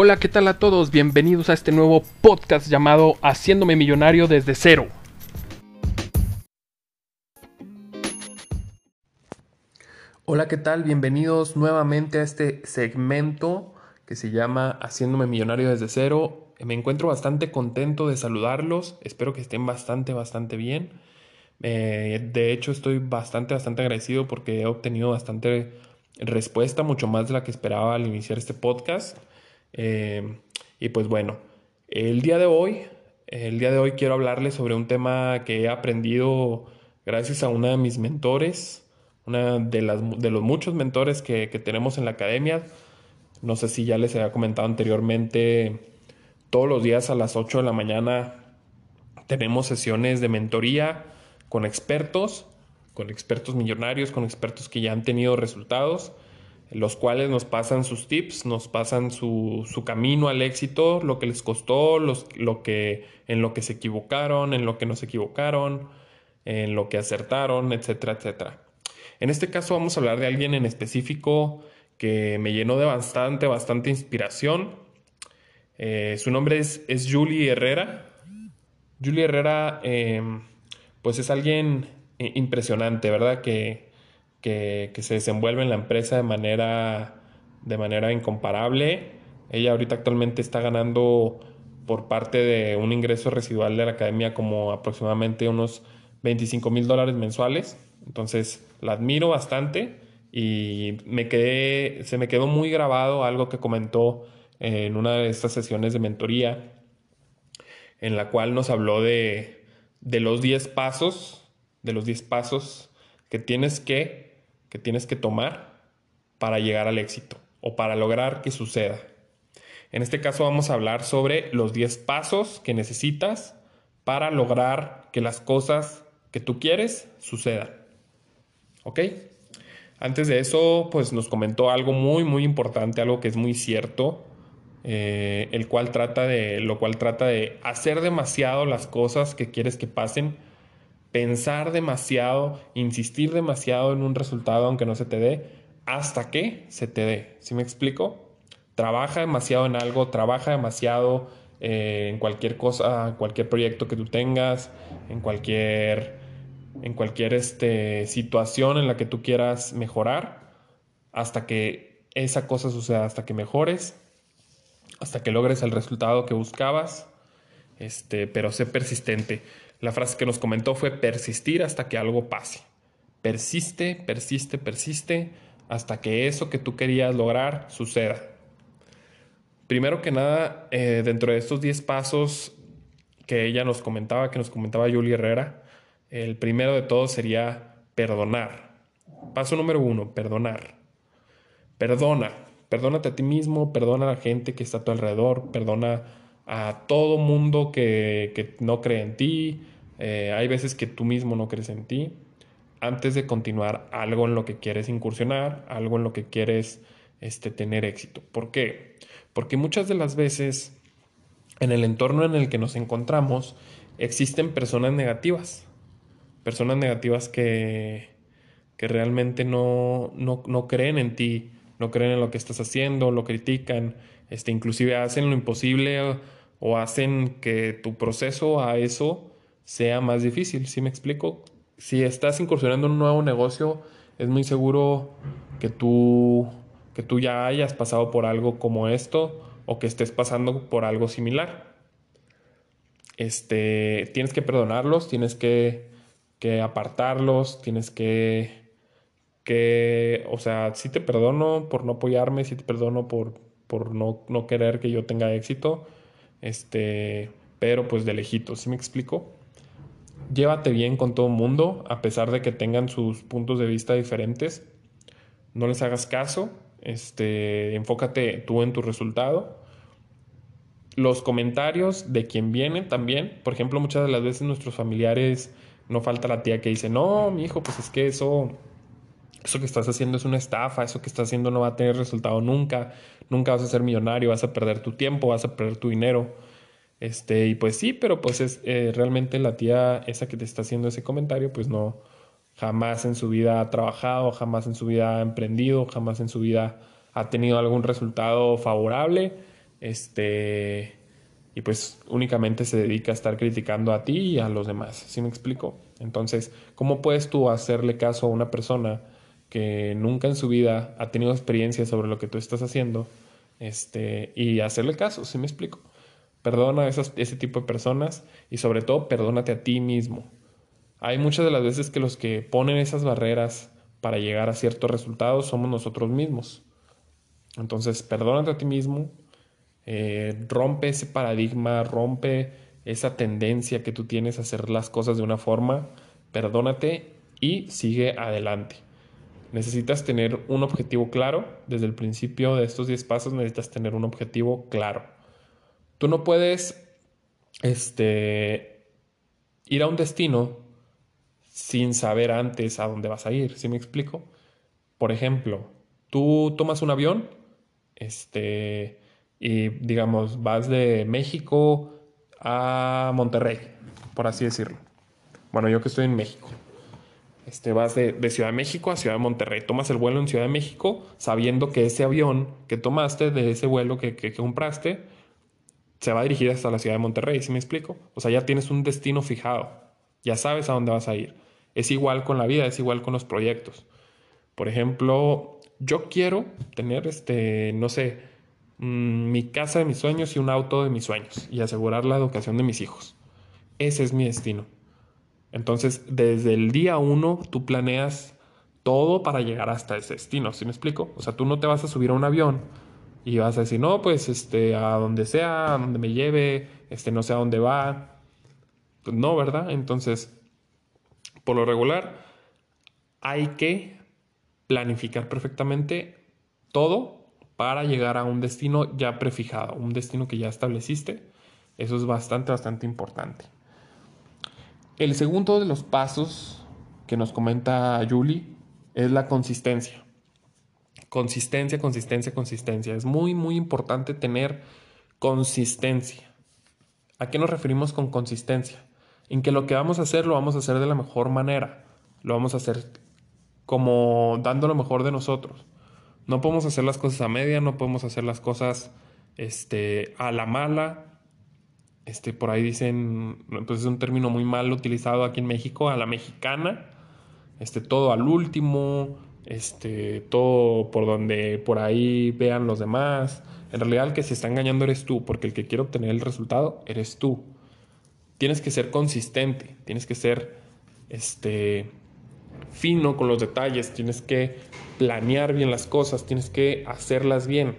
Hola, ¿qué tal a todos? Bienvenidos a este nuevo podcast llamado Haciéndome Millonario desde cero. Hola, ¿qué tal? Bienvenidos nuevamente a este segmento que se llama Haciéndome Millonario desde cero. Me encuentro bastante contento de saludarlos. Espero que estén bastante, bastante bien. Eh, de hecho, estoy bastante, bastante agradecido porque he obtenido bastante respuesta, mucho más de la que esperaba al iniciar este podcast. Eh, y pues bueno, el día de hoy, el día de hoy quiero hablarles sobre un tema que he aprendido gracias a una de mis mentores, una de, las, de los muchos mentores que, tenemos en la academia. No sé si ya les había comentado anteriormente, todos los días a las 8 de la mañana tenemos sesiones de mentoría con expertos, con expertos millonarios, con expertos que ya han tenido resultados los cuales nos pasan sus tips, nos pasan su, camino al éxito, lo que les costó, los, lo que, en lo que se equivocaron, en lo que no se equivocaron, en lo que acertaron, etcétera, etcétera. En este caso vamos a hablar de alguien en específico que me llenó de bastante, bastante inspiración. Eh, su nombre es, es, Julie Herrera. Julie Herrera, em, pues es alguien eh, impresionante, ¿verdad? Que, que, se desenvuelve en la empresa de manera, de manera incomparable. Ella ahorita actualmente está ganando por parte de un ingreso residual de la academia como aproximadamente unos 25 mil dólares mensuales. Entonces la admiro bastante y me quedé, se me quedó muy grabado algo que comentó en una de estas sesiones de mentoría en la cual nos habló de, de los 10 pasos, de los 10 pasos que tienes que que tienes que tomar para llegar al éxito o para lograr que suceda. En este caso vamos a hablar sobre los 10 pasos que necesitas para lograr que las cosas que tú quieres sucedan. ¿Ok? Antes de eso, pues nos comentó algo muy, muy importante, algo que es muy cierto, eh, el cual trata de, lo cual trata de hacer demasiado las cosas que quieres que pasen pensar demasiado, insistir demasiado en un resultado aunque no se te dé, hasta que se te dé. ¿Sí me explico? Trabaja demasiado en algo, trabaja demasiado eh, en cualquier cosa, cualquier proyecto que tú tengas, en cualquier, en cualquier este, situación en la que tú quieras mejorar, hasta que esa cosa suceda, hasta que mejores, hasta que logres el resultado que buscabas, este, pero sé persistente. La frase que nos comentó fue persistir hasta que algo pase. Persiste, persiste, persiste hasta que eso que tú querías lograr suceda. Primero que nada, eh, dentro de estos 10 pasos que ella nos comentaba, que nos comentaba Julie Herrera, el primero de todos sería perdonar. Paso número uno, perdonar. Perdona, perdónate a ti mismo, perdona a la gente que está a tu alrededor, perdona a todo mundo que, no cree en ti. Eh, hay veces que tú mismo no crees en ti. Antes de continuar algo en lo que quieres incursionar, algo en lo que quieres este, tener éxito. ¿Por qué? Porque muchas de las veces en el entorno en el que nos encontramos existen personas negativas. Personas negativas que, que realmente no, no, no creen en ti, no creen en lo que estás haciendo, lo critican, este, inclusive hacen lo imposible o hacen que tu proceso a eso sea más difícil. ¿Sí me explico? Si estás incursionando en un nuevo negocio, es muy seguro que tú, que tú ya hayas pasado por algo como esto o que estés pasando por algo similar. Este, tienes que perdonarlos, tienes que, que apartarlos, tienes que, que, o sea, sí te perdono por no apoyarme, sí te perdono por, por no, no querer que yo tenga éxito, este, pero pues de lejito, ¿sí me explico? Llévate bien con todo mundo, a pesar de que tengan sus puntos de vista diferentes. No les hagas caso, este, enfócate tú en tu resultado. Los comentarios de quien viene también, por ejemplo, muchas de las veces nuestros familiares, no falta la tía que dice, no, mi hijo, pues es que eso eso que estás haciendo es una estafa, eso que estás haciendo no va a tener resultado nunca, nunca vas a ser millonario, vas a perder tu tiempo, vas a perder tu dinero. Este, y pues sí, pero pues es eh, realmente la tía esa que te está haciendo ese comentario, pues no, jamás en su vida ha trabajado, jamás en su vida ha emprendido, jamás en su vida ha tenido algún resultado favorable. este, y pues únicamente se dedica a estar criticando a ti y a los demás, ¿sí me explico? Entonces, ¿cómo puedes tú hacerle caso a una persona que nunca en su vida ha tenido experiencia sobre lo que tú estás haciendo este, y hacerle caso, ¿sí me explico? Perdona a ese tipo de personas y sobre todo perdónate a ti mismo. Hay muchas de las veces que los que ponen esas barreras para llegar a ciertos resultados somos nosotros mismos. Entonces, perdónate a ti mismo, eh, rompe ese paradigma, rompe esa tendencia que tú tienes a hacer las cosas de una forma, perdónate y sigue adelante. Necesitas tener un objetivo claro. Desde el principio de estos 10 pasos necesitas tener un objetivo claro. Tú no puedes este, ir a un destino sin saber antes a dónde vas a ir. ¿Sí me explico? Por ejemplo, tú tomas un avión este, y digamos, vas de México a Monterrey, por así decirlo. Bueno, yo que estoy en México. Este, vas de, Ciudad de México a Ciudad de Monterrey. Tomas el vuelo en Ciudad de México sabiendo que ese avión que tomaste, de ese vuelo que, que, compraste, se va a dirigir hasta la Ciudad de Monterrey, ¿sí me explico? O sea, ya tienes un destino fijado. Ya sabes a dónde vas a ir. Es igual con la vida, es igual con los proyectos. Por ejemplo, yo quiero tener, este, no sé, mm, mi casa de mis sueños y un auto de mis sueños y asegurar la educación de mis hijos. Ese es mi destino. Entonces, desde el día uno, tú planeas todo para llegar hasta ese destino, ¿sí me explico? O sea, tú no te vas a subir a un avión y vas a decir, no, pues, este, a donde sea, a donde me lleve, este, no sé a dónde va. Pues no, ¿verdad? Entonces, por lo regular, hay que planificar perfectamente todo para llegar a un destino ya prefijado, un destino que ya estableciste. Eso es bastante, bastante importante. El segundo de los pasos que nos comenta Julie es la consistencia. Consistencia, consistencia, consistencia. Es muy, muy importante tener consistencia. ¿A qué nos referimos con consistencia? En que lo que vamos a hacer lo vamos a hacer de la mejor manera. Lo vamos a hacer como dando lo mejor de nosotros. No podemos hacer las cosas a media, no podemos hacer las cosas este, a la mala, este, por ahí dicen, pues es un término muy mal utilizado aquí en México, a la mexicana, este, todo al último, este, todo por donde por ahí vean los demás. En realidad el que se está engañando eres tú, porque el que quiere obtener el resultado eres tú. Tienes que ser consistente, tienes que ser este, fino con los detalles, tienes que planear bien las cosas, tienes que hacerlas bien.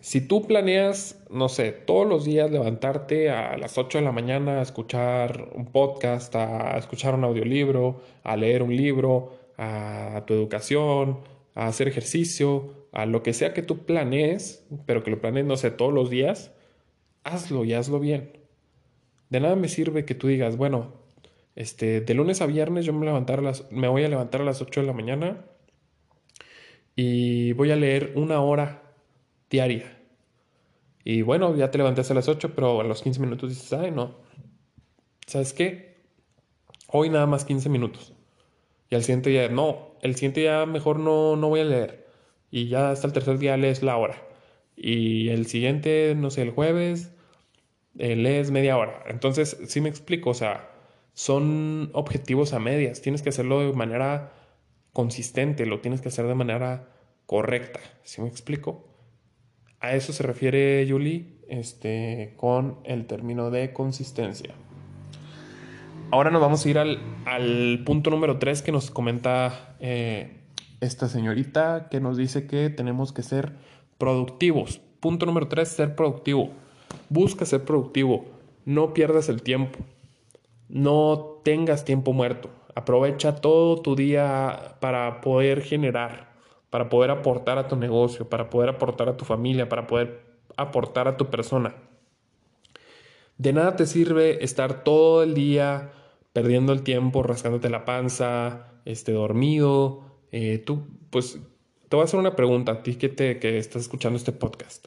Si tú planeas, no sé, todos los días levantarte a las 8 de la mañana a escuchar un podcast, a escuchar un audiolibro, a leer un libro, a tu educación, a hacer ejercicio, a lo que sea que tú planees, pero que lo planees, no sé, todos los días, hazlo y hazlo bien. De nada me sirve que tú digas, bueno, este, de lunes a viernes yo me, levantar las, me voy a levantar a las 8 de la mañana y voy a leer una hora diaria. Y bueno, ya te levantaste a las 8, pero a los 15 minutos dices, ay, no. ¿Sabes qué? Hoy nada más 15 minutos. Y al siguiente día, no, el siguiente día mejor no, no voy a leer. Y ya hasta el tercer día lees la hora. Y el siguiente, no sé, el jueves, eh, lees media hora. Entonces, sí me explico, o sea, son objetivos a medias. Tienes que hacerlo de manera consistente, lo tienes que hacer de manera correcta. ¿Sí me explico? A eso se refiere Julie este, con el término de consistencia. Ahora nos vamos a ir al, punto número 3 que nos comenta eh, esta señorita que nos dice que tenemos que ser productivos. Punto número 3, ser productivo. Busca ser productivo. No pierdas el tiempo. No tengas tiempo muerto. Aprovecha todo tu día para poder generar para poder aportar a tu negocio, para poder aportar a tu familia, para poder aportar a tu persona. De nada te sirve estar todo el día perdiendo el tiempo, rascándote la panza, este, dormido. Eh, tú, pues, te voy a hacer una pregunta a ti que, te, que estás escuchando este podcast.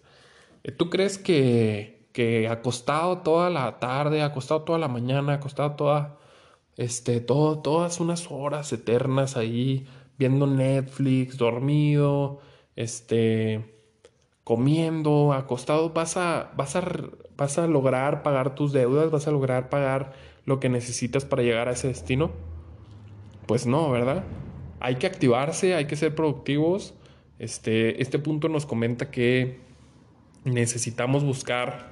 Eh, ¿Tú crees que, que acostado toda la tarde, acostado toda la mañana, acostado toda, este, todo, todas unas horas eternas ahí, viendo Netflix, dormido, este, comiendo, acostado, vas a, vas, a, vas a lograr pagar tus deudas, vas a lograr pagar lo que necesitas para llegar a ese destino. Pues no, ¿verdad? Hay que activarse, hay que ser productivos. Este, este punto nos comenta que necesitamos buscar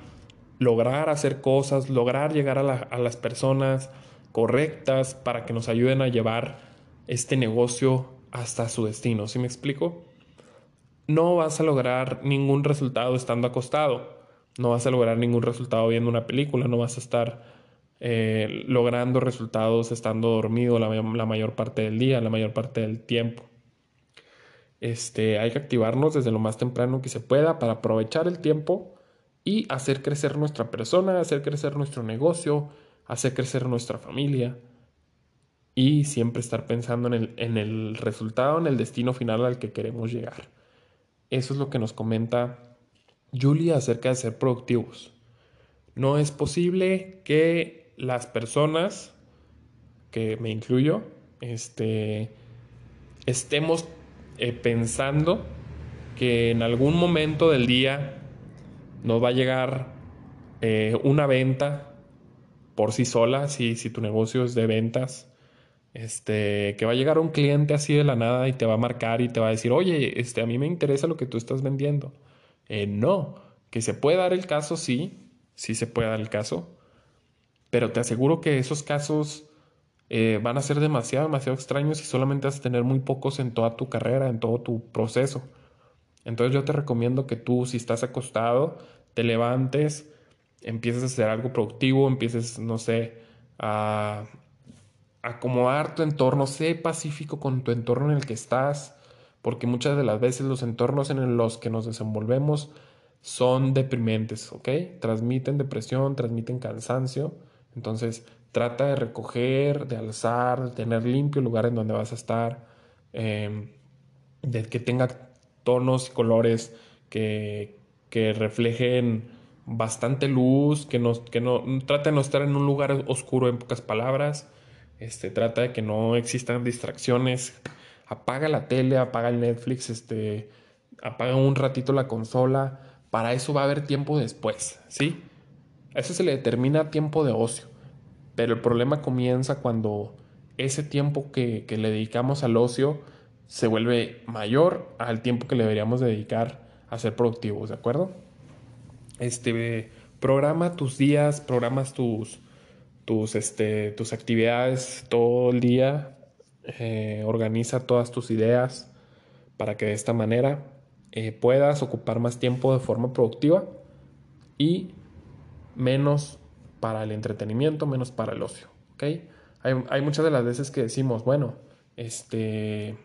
lograr hacer cosas, lograr llegar a, a las personas correctas para que nos ayuden a llevar este negocio hasta su destino. ¿Sí me explico? No vas a lograr ningún resultado estando acostado. No vas a lograr ningún resultado viendo una película. No vas a estar eh, logrando resultados estando dormido la, la, mayor parte del día, la mayor parte del tiempo. Este, hay que activarnos desde lo más temprano que se pueda para aprovechar el tiempo y hacer crecer nuestra persona, hacer crecer nuestro negocio, hacer crecer nuestra familia y siempre estar pensando en el, en el resultado, en el destino final al que queremos llegar. Eso es lo que nos comenta Julia acerca de ser productivos. No es posible que las personas, que me incluyo, este, estemos eh, pensando que en algún momento del día nos va a llegar eh, una venta por sí sola, si, si tu negocio es de ventas, este, que va a llegar un cliente así de la nada y te va a marcar y te va a decir, oye, este, a mí me interesa lo que tú estás vendiendo. Eh, no, que se puede dar el caso, sí, sí se puede dar el caso, pero te aseguro que esos casos eh, van a ser demasiado, demasiado extraños y solamente vas a tener muy pocos en toda tu carrera, en todo tu proceso. Entonces yo te recomiendo que tú, si estás acostado, te levantes, empieces a hacer algo productivo, empieces, no sé, a acomodar tu entorno, sé pacífico con tu entorno en el que estás, porque muchas de las veces los entornos en los que nos desenvolvemos son deprimentes, ¿ok? Transmiten depresión, transmiten cansancio, entonces trata de recoger, de alzar, de tener limpio lugar en donde vas a estar, em, de que tenga tonos y colores que, que reflejen bastante luz, que, no, que no, trata de no estar en un lugar oscuro en pocas palabras, este, trata de que no existan distracciones, apaga la tele, apaga el Netflix, este, apaga un ratito la consola, para eso va a haber tiempo después, ¿sí? Eso se le determina tiempo de ocio, pero el problema comienza cuando ese tiempo que, que le dedicamos al ocio se vuelve mayor al tiempo que le deberíamos dedicar a ser productivos, ¿de acuerdo? Este, programa tus días, programas tus, tus, este, tus actividades todo el día, eh, organiza todas tus ideas para que de esta manera eh, puedas ocupar más tiempo de forma productiva y menos para el entretenimiento, menos para el ocio. ¿okay? Hay, hay muchas de las veces que decimos, bueno, este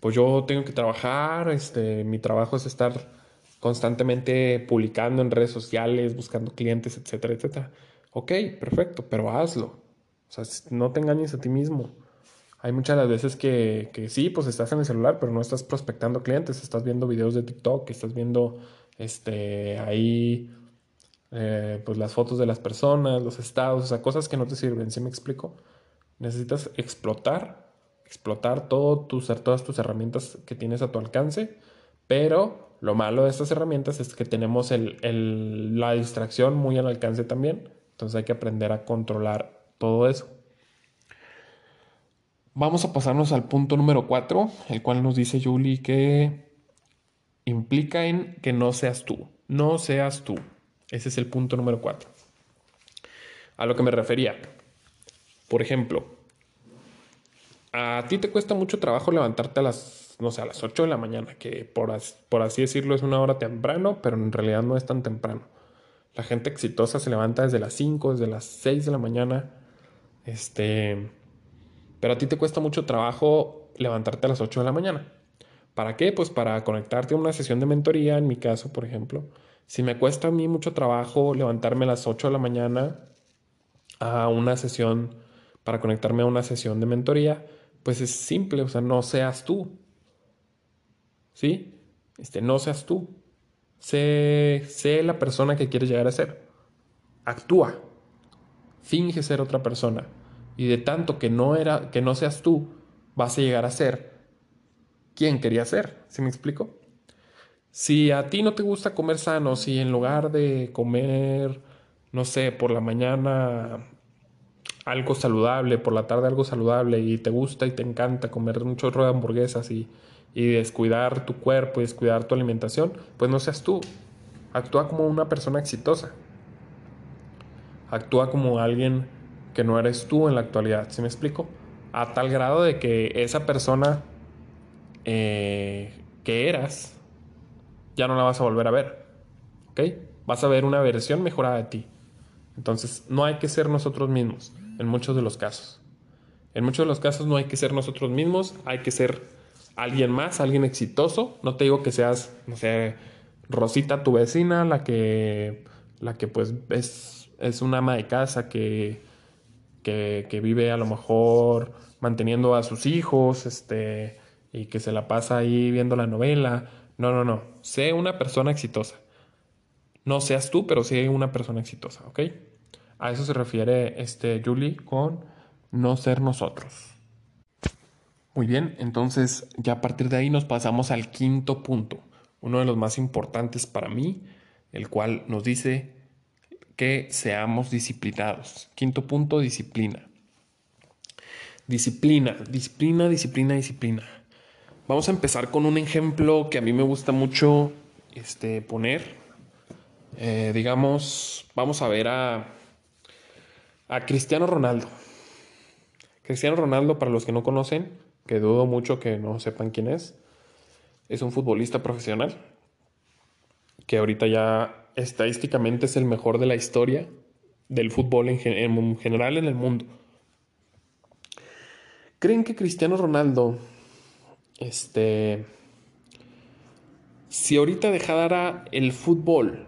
pues yo tengo que trabajar, este, mi trabajo es estar constantemente publicando en redes sociales, buscando clientes, etcétera, etcétera. Ok, perfecto, pero hazlo. O sea, no te engañes a ti mismo. Hay muchas las veces que, que sí, pues estás en el celular, pero no estás prospectando clientes, estás viendo videos de TikTok, estás viendo este, ahí eh, pues las fotos de las personas, los estados, o sea, cosas que no te sirven, ¿sí me explico? Necesitas explotar explotar todo todas tus herramientas que tienes a tu alcance, pero lo malo de estas herramientas es que tenemos el, la distracción muy al alcance también, entonces hay que aprender a controlar todo eso. Vamos a pasarnos al punto número 4, el cual nos dice Julie que implica en que no seas tú, no seas tú. Ese es el punto número 4. A lo que me refería. Por ejemplo, a ti te cuesta mucho trabajo levantarte a las, no sé, a las 8 de la mañana, que por, por así decirlo es una hora temprano, pero en realidad no es tan temprano. La gente exitosa se levanta desde las 5, desde las 6 de la mañana. Este, pero a ti te cuesta mucho trabajo levantarte a las 8 de la mañana. ¿Para qué? Pues para conectarte a una sesión de mentoría, en mi caso, por ejemplo. Si me cuesta a mí mucho trabajo levantarme a las 8 de la mañana a una sesión, para conectarme a una sesión de mentoría, pues es simple, o sea, no seas tú. ¿Sí? Este, no seas tú. Sé, la persona que quieres llegar a ser. Actúa. Finge ser otra persona. Y de tanto que no era, que no seas tú, vas a llegar a ser quien quería ser. ¿Sí me explico? Si a ti no te gusta comer sano, si en lugar de comer, no sé, por la mañana algo saludable, por la tarde algo saludable y te gusta y te encanta comer un chorro de hamburguesas y, y descuidar tu cuerpo y descuidar tu alimentación, pues no seas tú. Actúa como una persona exitosa. Actúa como alguien que no eres tú en la actualidad, ¿sí me explico? A tal grado de que esa persona eh, que eras ya no la vas a volver a ver, ¿ok? Vas a ver una versión mejorada de ti. Entonces, no hay que ser nosotros mismos en muchos de los casos. En muchos de los casos no hay que ser nosotros mismos, hay que ser alguien más, alguien exitoso. No te digo que seas, no sé, Rosita, tu vecina, la que, la que pues es, es una ama de casa que, que, vive a lo mejor manteniendo a sus hijos, este, y que se la pasa ahí viendo la novela. No, no, no. Sé una persona exitosa. No seas tú, pero sé una persona exitosa, ¿ok? A eso se refiere este Julie con no ser nosotros. Muy bien, entonces ya a partir de ahí nos pasamos al quinto punto, uno de los más importantes para mí, el cual nos dice que seamos disciplinados. Quinto punto, disciplina. Disciplina, disciplina, disciplina, disciplina. Vamos a empezar con un ejemplo que a mí me gusta mucho este, poner. Eh, digamos, vamos a ver a a Cristiano Ronaldo. Cristiano Ronaldo, para los que no conocen, que dudo mucho que no sepan quién es, es un futbolista profesional que ahorita ya estadísticamente es el mejor de la historia del fútbol en, general en el mundo. ¿Creen que Cristiano Ronaldo, este, si ahorita dejara el fútbol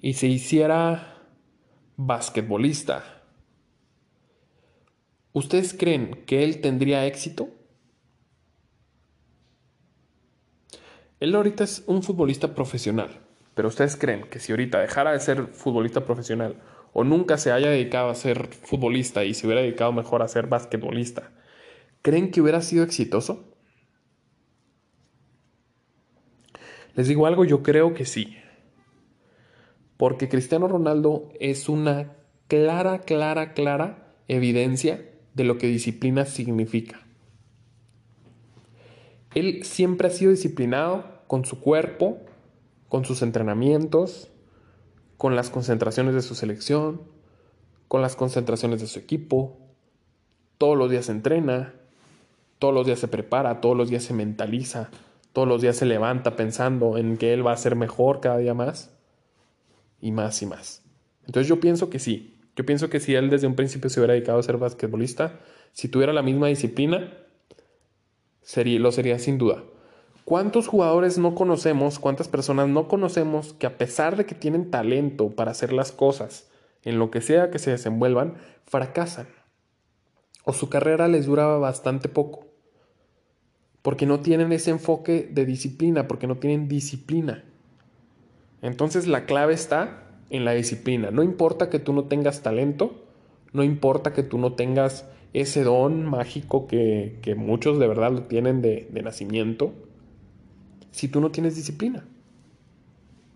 y se hiciera basquetbolista. ¿Ustedes creen que él tendría éxito? Él ahorita es un futbolista profesional, pero ustedes creen que si ahorita dejara de ser futbolista profesional o nunca se haya dedicado a ser futbolista y se hubiera dedicado mejor a ser basquetbolista, ¿creen que hubiera sido exitoso? Les digo algo, yo creo que sí. Porque Cristiano Ronaldo es una clara, clara, clara evidencia de lo que disciplina significa. Él siempre ha sido disciplinado con su cuerpo, con sus entrenamientos, con las concentraciones de su selección, con las concentraciones de su equipo. Todos los días se entrena, todos los días se prepara, todos los días se mentaliza, todos los días se levanta pensando en que él va a ser mejor cada día más y más y más. Entonces yo pienso que sí. Yo pienso que si él desde un principio se hubiera dedicado a ser basquetbolista, si tuviera la misma disciplina, sería, lo sería sin duda. ¿Cuántos jugadores no conocemos, cuántas personas no conocemos que a pesar de que tienen talento para hacer las cosas, en lo que sea que se desenvuelvan, fracasan? O su carrera les dura bastante poco. Porque no tienen ese enfoque de disciplina, porque no tienen disciplina. Entonces la clave está en la disciplina. No importa que tú no tengas talento, no importa que tú no tengas ese don mágico que, muchos de verdad lo tienen de, de, nacimiento, si tú no tienes disciplina.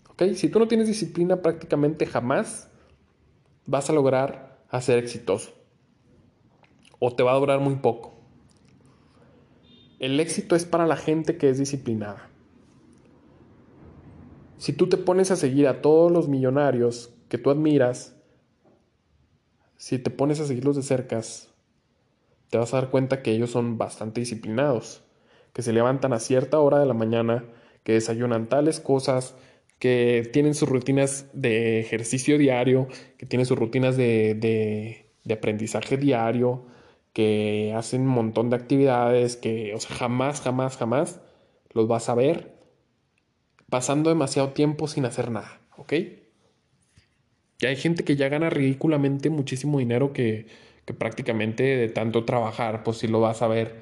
¿Ok? Si tú no tienes disciplina, prácticamente jamás vas a lograr ser exitoso. O te va a durar muy poco. El éxito es para la gente que es disciplinada. Si tú te pones a seguir a todos los millonarios que tú admiras, si te pones a seguirlos de cerca, te vas a dar cuenta que ellos son bastante disciplinados, que se levantan a cierta hora de la mañana, que desayunan tales cosas, que tienen sus rutinas de ejercicio diario, que tienen sus rutinas de, de, aprendizaje diario, que hacen un montón de actividades, que o sea, jamás, jamás, jamás los vas a ver pasando demasiado tiempo sin hacer nada, ¿ok? Y hay gente que ya gana ridículamente muchísimo dinero que, que prácticamente de tanto trabajar, pues si lo vas a ver,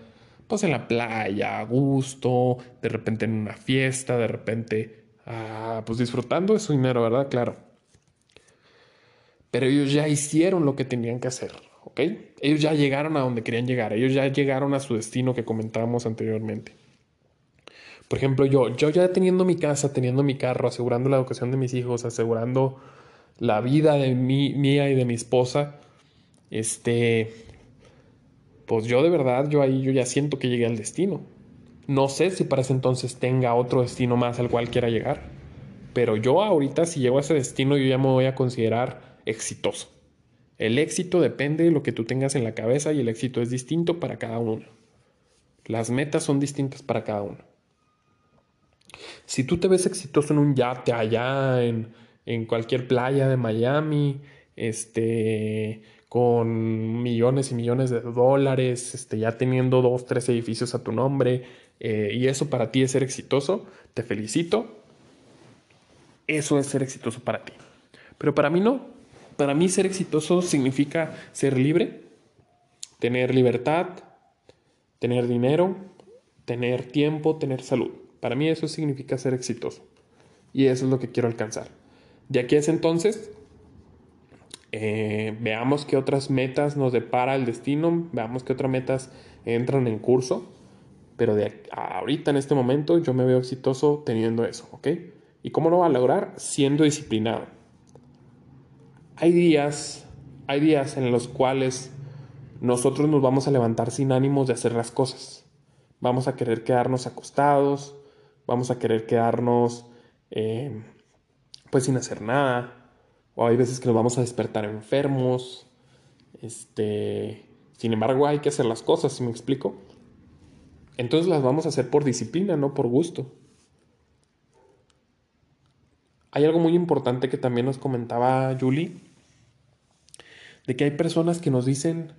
pues en la playa, a gusto, de repente en una fiesta, de repente, ah, pues disfrutando de su dinero, ¿verdad? Claro. Pero ellos ya hicieron lo que tenían que hacer, ¿ok? Ellos ya llegaron a donde querían llegar, ellos ya llegaron a su destino que comentábamos anteriormente. Por ejemplo, yo, yo ya teniendo mi casa, teniendo mi carro, asegurando la educación de mis hijos, asegurando la vida de mí, mía y de mi esposa, este, pues yo de verdad, yo ahí yo ya siento que llegué al destino. No sé si para ese entonces tenga otro destino más al cual quiera llegar, pero yo ahorita si llego a ese destino yo ya me voy a considerar exitoso. El éxito depende de lo que tú tengas en la cabeza y el éxito es distinto para cada uno. Las metas son distintas para cada uno. Si tú te ves exitoso en un yate allá, en, en cualquier playa de Miami, este, con millones y millones de dólares, este, ya teniendo dos, tres edificios a tu nombre, eh, y eso para ti es ser exitoso, te felicito. Eso es ser exitoso para ti. Pero para mí no. Para mí ser exitoso significa ser libre, tener libertad, tener dinero, tener tiempo, tener salud. Para mí eso significa ser exitoso. Y eso es lo que quiero alcanzar. De aquí a ese entonces, eh, veamos qué otras metas nos depara el destino, veamos qué otras metas entran en curso. Pero de ahorita, en este momento, yo me veo exitoso teniendo eso, ¿ok? ¿Y cómo lo va a lograr? Siendo disciplinado. Hay días, hay días en los cuales nosotros nos vamos a levantar sin ánimos de hacer las cosas. Vamos a querer quedarnos acostados, vamos a querer quedarnos eh, pues sin hacer nada. O hay veces que nos vamos a despertar enfermos. Este, sin embargo, hay que hacer las cosas, si me explico. Entonces las vamos a hacer por disciplina, no por gusto. Hay algo muy importante que también nos comentaba Julie, de que hay personas que nos dicen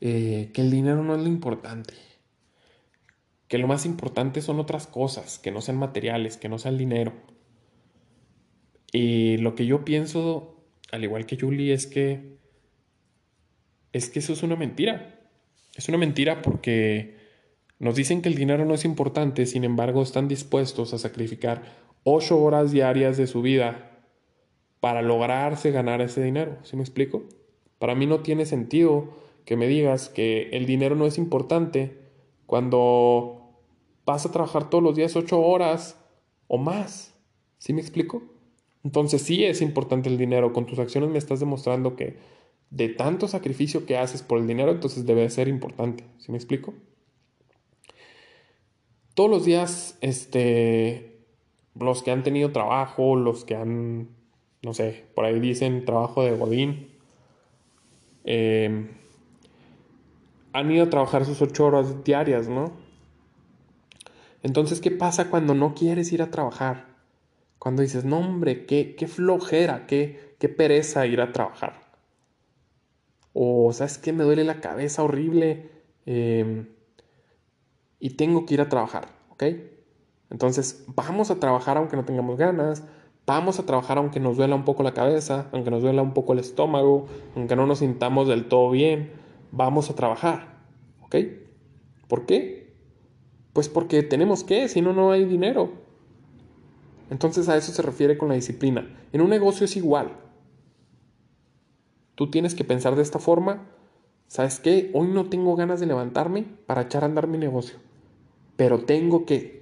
eh, que el dinero no es lo importante, que lo más importante son otras cosas, que no sean materiales, que no sea el dinero. Y lo que yo pienso, al igual que Julie, es que es que eso es una mentira. Es una mentira porque nos dicen que el dinero no es importante, sin embargo están dispuestos a sacrificar ocho horas diarias de su vida para lograrse ganar ese dinero. ¿Sí me explico? Para mí no tiene sentido que me digas que el dinero no es importante cuando vas a trabajar todos los días ocho horas o más. ¿Sí me explico? Entonces sí es importante el dinero. Con tus acciones me estás demostrando que de tanto sacrificio que haces por el dinero, entonces debe ser importante. ¿Sí me explico? Todos los días, este, los que han tenido trabajo, los que han, no sé, por ahí dicen trabajo de Godín, em, han ido a trabajar sus ocho horas diarias, ¿no? Entonces, ¿qué pasa cuando no quieres ir a trabajar? Cuando dices, no, hombre, qué, qué flojera, qué, qué pereza ir a trabajar. O, ¿sabes qué? Me duele la cabeza horrible em, y tengo que ir a trabajar, ¿ok? Entonces, vamos a trabajar aunque no tengamos ganas, vamos a trabajar aunque nos duela un poco la cabeza, aunque nos duela un poco el estómago, aunque no nos sintamos del todo bien, vamos a trabajar, ¿ok? ¿Por qué? Pues porque tenemos que, si no, no hay dinero. Entonces a eso se refiere con la disciplina. En un negocio es igual. Tú tienes que pensar de esta forma, ¿sabes qué? Hoy no tengo ganas de levantarme para echar a andar mi negocio, pero tengo que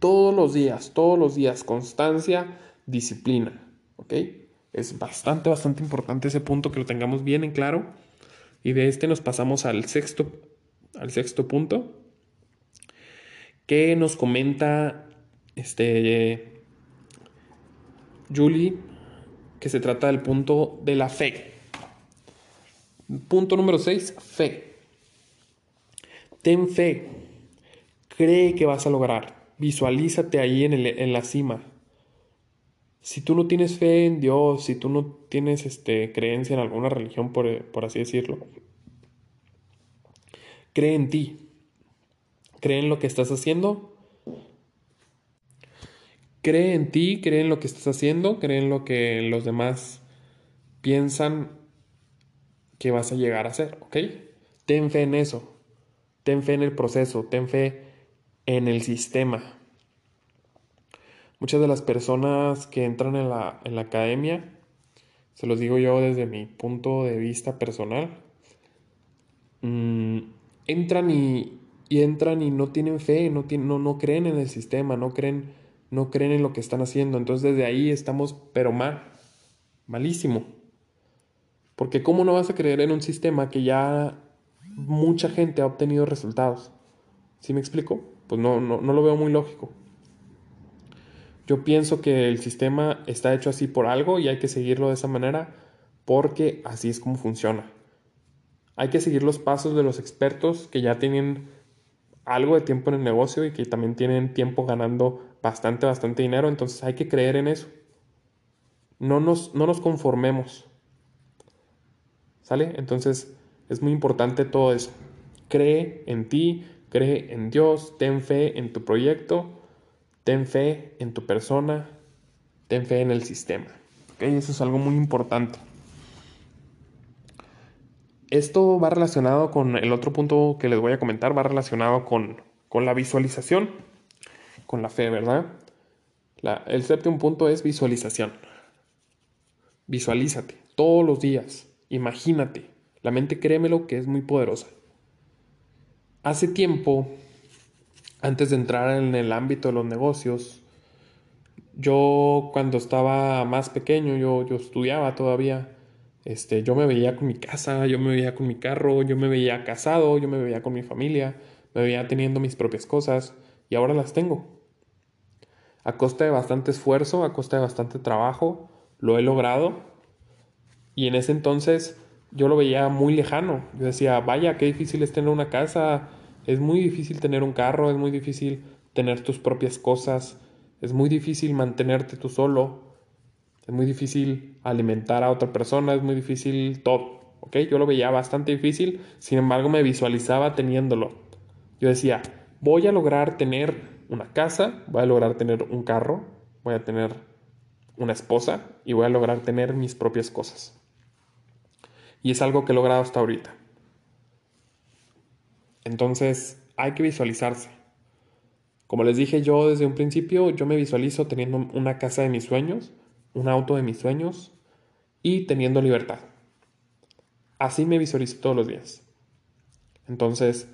todos los días, todos los días, constancia, disciplina. ¿Ok? Es bastante, bastante importante ese punto que lo tengamos bien en claro. Y de este nos pasamos al sexto, al sexto punto, que nos comenta este, Julie, que se trata del punto de la fe. Punto número 6, fe. Ten fe. Cree que vas a lograr. Visualízate ahí en, en la cima. Si tú no tienes fe en Dios, si tú no tienes este, creencia en alguna religión, por, por así decirlo, cree en ti. Cree en lo que estás haciendo. Cree en ti, cree en lo que estás haciendo, cree en lo que los demás piensan que vas a llegar a hacer, ¿ok? Ten fe en eso. Ten fe en el proceso, ten fe en el sistema. Muchas de las personas que entran en la, academia, se los digo yo desde mi punto de vista personal, mm, entran y, y entran y no tienen fe, no, no, no creen en el sistema, no creen, no creen en lo que están haciendo. Entonces desde ahí estamos, pero mal, malísimo. Porque ¿cómo no vas a creer en un sistema que ya mucha gente ha obtenido resultados? ¿Sí me explico? Pues no, no, no lo veo muy lógico. Yo pienso que el sistema está hecho así por algo y hay que seguirlo de esa manera porque así es como funciona. Hay que seguir los pasos de los expertos que ya tienen algo de tiempo en el negocio y que también tienen tiempo ganando bastante, bastante dinero. Entonces hay que creer en eso. No nos, no nos conformemos. ¿Sale? Entonces es muy importante todo eso. Cree en ti, cree en Dios, ten fe en tu proyecto, ten fe en tu persona, ten fe en el sistema. ¿Okay? Eso es algo muy importante. Esto va relacionado con el otro punto que les voy a comentar, va relacionado con, con la visualización, con la fe, ¿verdad? el séptimo punto es visualización. Visualízate todos los días, imagínate. La mente, créemelo, que es muy poderosa. Hace tiempo, antes de entrar en el ámbito de los negocios, yo cuando estaba más pequeño, yo, yo estudiaba todavía, este, yo me veía con mi casa, yo me veía con mi carro, yo me veía casado, yo me veía con mi familia, me veía teniendo mis propias cosas y ahora las tengo. A costa de bastante esfuerzo, a costa de bastante trabajo, lo he logrado. Y en ese entonces yo lo veía muy lejano. Yo decía, vaya, qué difícil es tener una casa, es muy difícil tener un carro, es muy difícil tener tus propias cosas, es muy difícil mantenerte tú solo. Es muy difícil alimentar a otra persona, es muy difícil todo. ¿Ok? Yo lo veía bastante difícil, sin embargo me visualizaba teniéndolo. Yo decía, voy a lograr tener una casa, voy a lograr tener un carro, voy a tener una esposa y voy a lograr tener mis propias cosas. Y es algo que he logrado hasta ahorita. Entonces, hay que visualizarse. Como les dije yo desde un principio, yo me visualizo teniendo una casa de mis sueños, un auto de mis sueños y teniendo libertad. Así me visualizo todos los días. Entonces,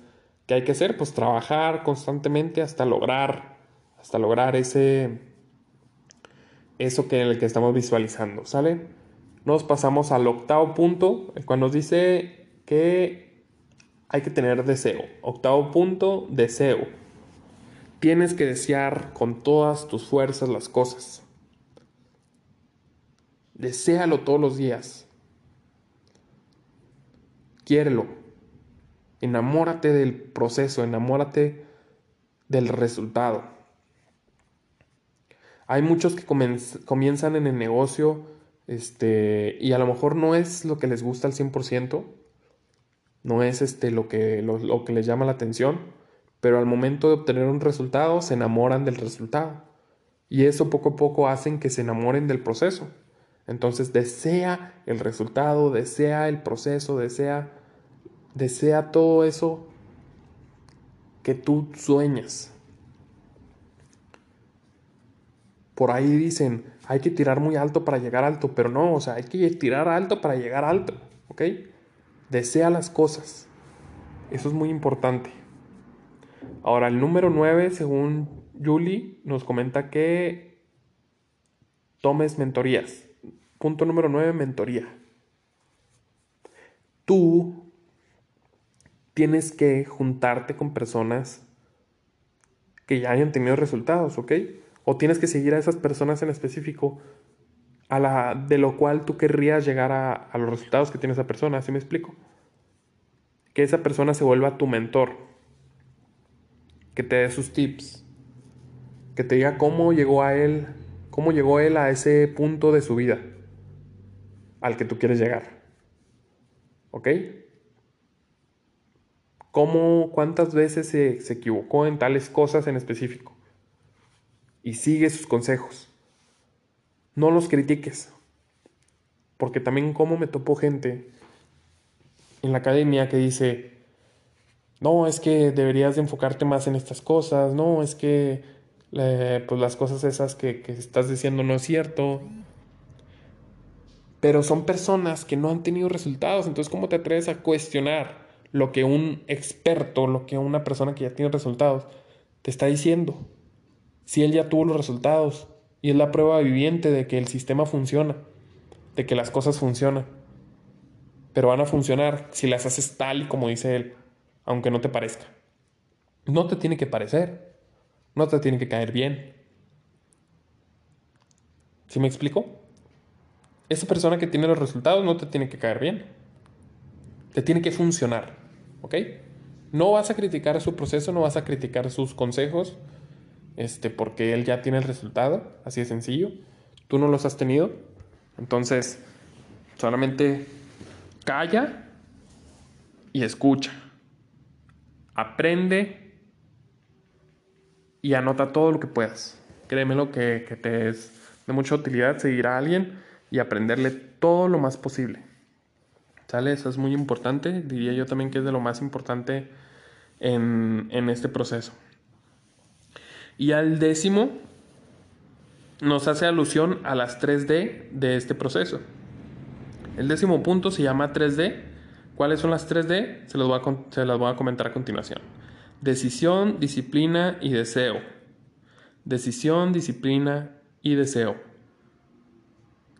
¿qué hay que hacer? Pues trabajar constantemente hasta lograr, hasta lograr ese, eso que en el que estamos visualizando, ¿sale? Nos pasamos al octavo punto, cuando nos dice que hay que tener deseo. Octavo punto, deseo. Tienes que desear con todas tus fuerzas las cosas. Deséalo todos los días. Quiérelo. Enamórate del proceso, enamórate del resultado. Hay muchos que comienzan en el negocio este, y a lo mejor no es lo que les gusta al 100%, no es este, lo, que, lo que les llama la atención, pero al momento de obtener un resultado se enamoran del resultado. Y eso poco a poco hacen que se enamoren del proceso. Entonces desea el resultado, desea el proceso, desea, desea todo eso que tú sueñas. Por ahí dicen, hay que tirar muy alto para llegar alto, pero no, o sea, hay que tirar alto para llegar alto, ¿ok? Desea las cosas. Eso es muy importante. Ahora, el número 9, según Julie, nos comenta que tomes mentorías. Punto número 9, mentoría. Tú tienes que juntarte con personas que ya hayan tenido resultados, ¿ok? O tienes que seguir a esas personas en específico a la, de lo cual tú querrías llegar a, los resultados que tiene esa persona, ¿así me explico? Que esa persona se vuelva tu mentor, que te dé sus tips, que te diga cómo llegó a él, cómo llegó él a ese punto de su vida al que tú quieres llegar. ¿Ok? ¿Cómo, cuántas veces se, se equivocó en tales cosas en específico? Y sigue sus consejos. No los critiques. Porque también como me topo gente en la academia que dice, no, es que deberías de enfocarte más en estas cosas, no, es que eh, pues las cosas esas que, que estás diciendo no es cierto, pero son personas que no han tenido resultados. Entonces, ¿cómo te atreves a cuestionar lo que un experto, lo que una persona que ya tiene resultados te está diciendo. Si él ya tuvo los resultados y es la prueba viviente de que el sistema funciona, de que las cosas funcionan. Pero van a funcionar si las haces tal y como dice él, aunque no te parezca. No te tiene que parecer, no te tiene que caer bien. ¿Sí me explico? Esa persona que tiene los resultados no te tiene que caer bien. Te tiene que funcionar. ¿Ok? No vas a criticar su proceso, no vas a criticar sus consejos, este, porque él ya tiene el resultado, así de sencillo. Tú no los has tenido. Entonces, solamente calla y escucha. Aprende y anota todo lo que puedas. Créeme lo que, que te es de mucha utilidad seguir a alguien y aprenderle todo lo más posible. ¿Sale? Eso es muy importante. Diría yo también que es de lo más importante en, en este proceso. Y al décimo nos hace alusión a las 3D de este proceso. El décimo punto se llama 3D. ¿Cuáles son las 3D? Se las voy a, se las voy a comentar a continuación. Decisión, disciplina y deseo. Decisión, disciplina y deseo.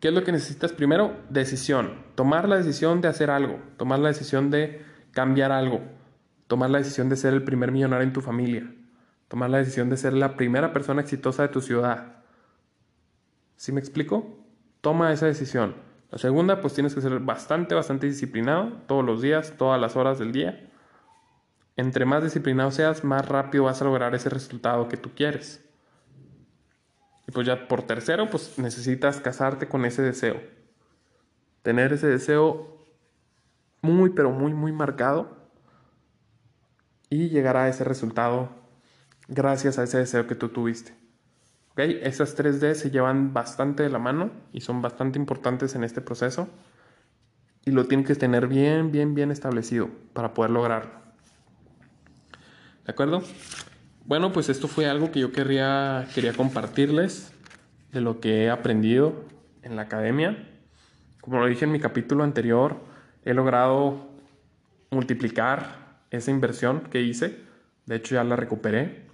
¿Qué es lo que necesitas primero? Decisión. Tomar la decisión de hacer algo. Tomar la decisión de cambiar algo. Tomar la decisión de ser el primer millonario en tu familia. Tomar la decisión de ser la primera persona exitosa de tu ciudad. ¿Sí me explico? Toma esa decisión. La segunda, pues tienes que ser bastante, bastante disciplinado todos los días, todas las horas del día. Entre más disciplinado seas, más rápido vas a lograr ese resultado que tú quieres. Pues ya por tercero, pues necesitas casarte con ese deseo. Tener ese deseo muy, pero muy, muy marcado. Y llegar a ese resultado gracias a ese deseo que tú tuviste. ¿Ok? Esas 3D se llevan bastante de la mano y son bastante importantes en este proceso. Y lo tienes que tener bien, bien, bien establecido para poder lograrlo. ¿De acuerdo? Bueno, pues esto fue algo que yo quería, quería compartirles de lo que he aprendido en la academia. Como lo dije en mi capítulo anterior, he logrado multiplicar esa inversión que hice. De hecho, ya la recuperé.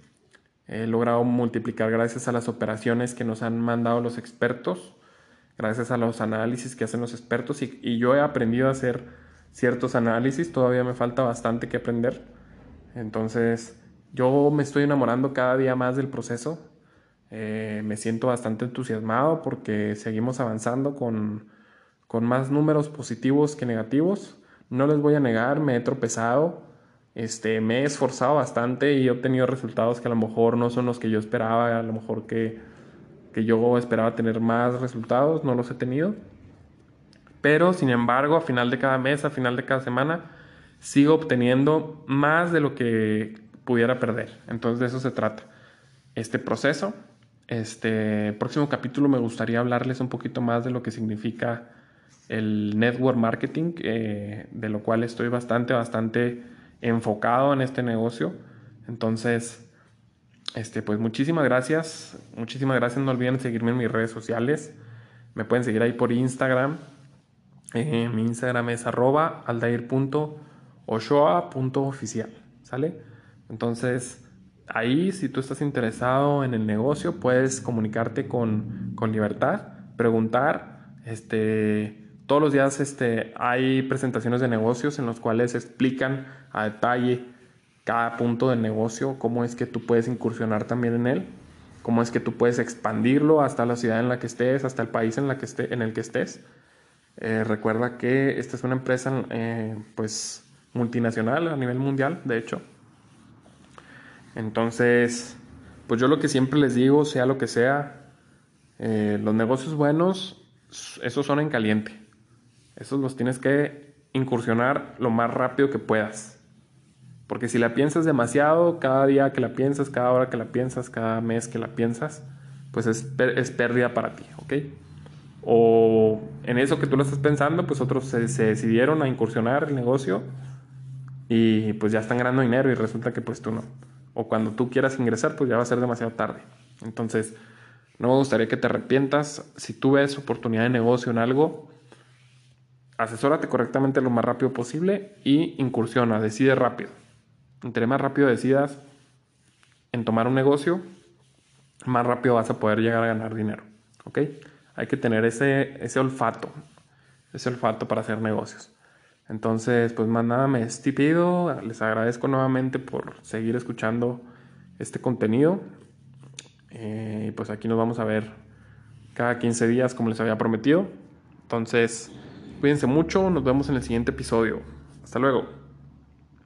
He logrado multiplicar gracias a las operaciones que nos han mandado los expertos, gracias a los análisis que hacen los expertos y yo he aprendido a hacer ciertos análisis. Todavía me falta bastante que aprender. Entonces, yo me estoy enamorando cada día más del proceso. Eh, me siento bastante entusiasmado porque seguimos avanzando con, con más números positivos que negativos. No les voy a negar, me he tropezado, este, me he esforzado bastante y he obtenido resultados que a lo mejor no son los que yo esperaba, a lo mejor que, que yo esperaba tener más resultados, no los he tenido. Pero, sin embargo, a final de cada mes, a final de cada semana, sigo obteniendo más de lo que pudiera perder. Entonces de eso se trata. Este proceso, este próximo capítulo me gustaría hablarles un poquito más de lo que significa el network marketing, eh, de lo cual estoy bastante, bastante enfocado en este negocio. Entonces, este, pues muchísimas gracias. Muchísimas gracias. No olviden seguirme en mis redes sociales. Me pueden seguir ahí por Instagram. Eh, mi Instagram es arroba aldair.oshoa.oficial. ¿Sale? Entonces, ahí si tú estás interesado en el negocio, puedes comunicarte con, libertad, preguntar. Este, todos los días este, hay presentaciones de negocios en los cuales explican a detalle cada punto del negocio, cómo es que tú puedes incursionar también en él, cómo es que tú puedes expandirlo hasta la ciudad en la que estés, hasta el país en, la que esté, en el que estés. Eh, recuerda que esta es una empresa eh, pues multinacional a nivel mundial, de hecho. Entonces, pues yo lo que siempre les digo, sea lo que sea, eh, los negocios buenos, esos son en caliente. Esos los tienes que incursionar lo más rápido que puedas. Porque si la piensas demasiado, cada día que la piensas, cada hora que la piensas, cada mes que la piensas, pues es, pérdida para ti, ¿ok? O en eso que tú lo estás pensando, pues otros se, se decidieron a incursionar el negocio y pues ya están ganando dinero y resulta que pues tú no o cuando tú quieras ingresar, pues ya va a ser demasiado tarde. Entonces, no me gustaría que te arrepientas. Si tú ves oportunidad de negocio en algo, asesórate correctamente lo más rápido posible y incursiona, decide rápido. Entre más rápido decidas en tomar un negocio, más rápido vas a poder llegar a ganar dinero. ¿Ok? Hay que tener ese, ese olfato, ese olfato para hacer negocios. Entonces, pues más nada me despido. Les agradezco nuevamente por seguir escuchando este contenido. Eh, pues aquí nos vamos a ver cada 15 días como les había prometido. Entonces, cuídense mucho. Nos vemos en el siguiente episodio. Hasta luego.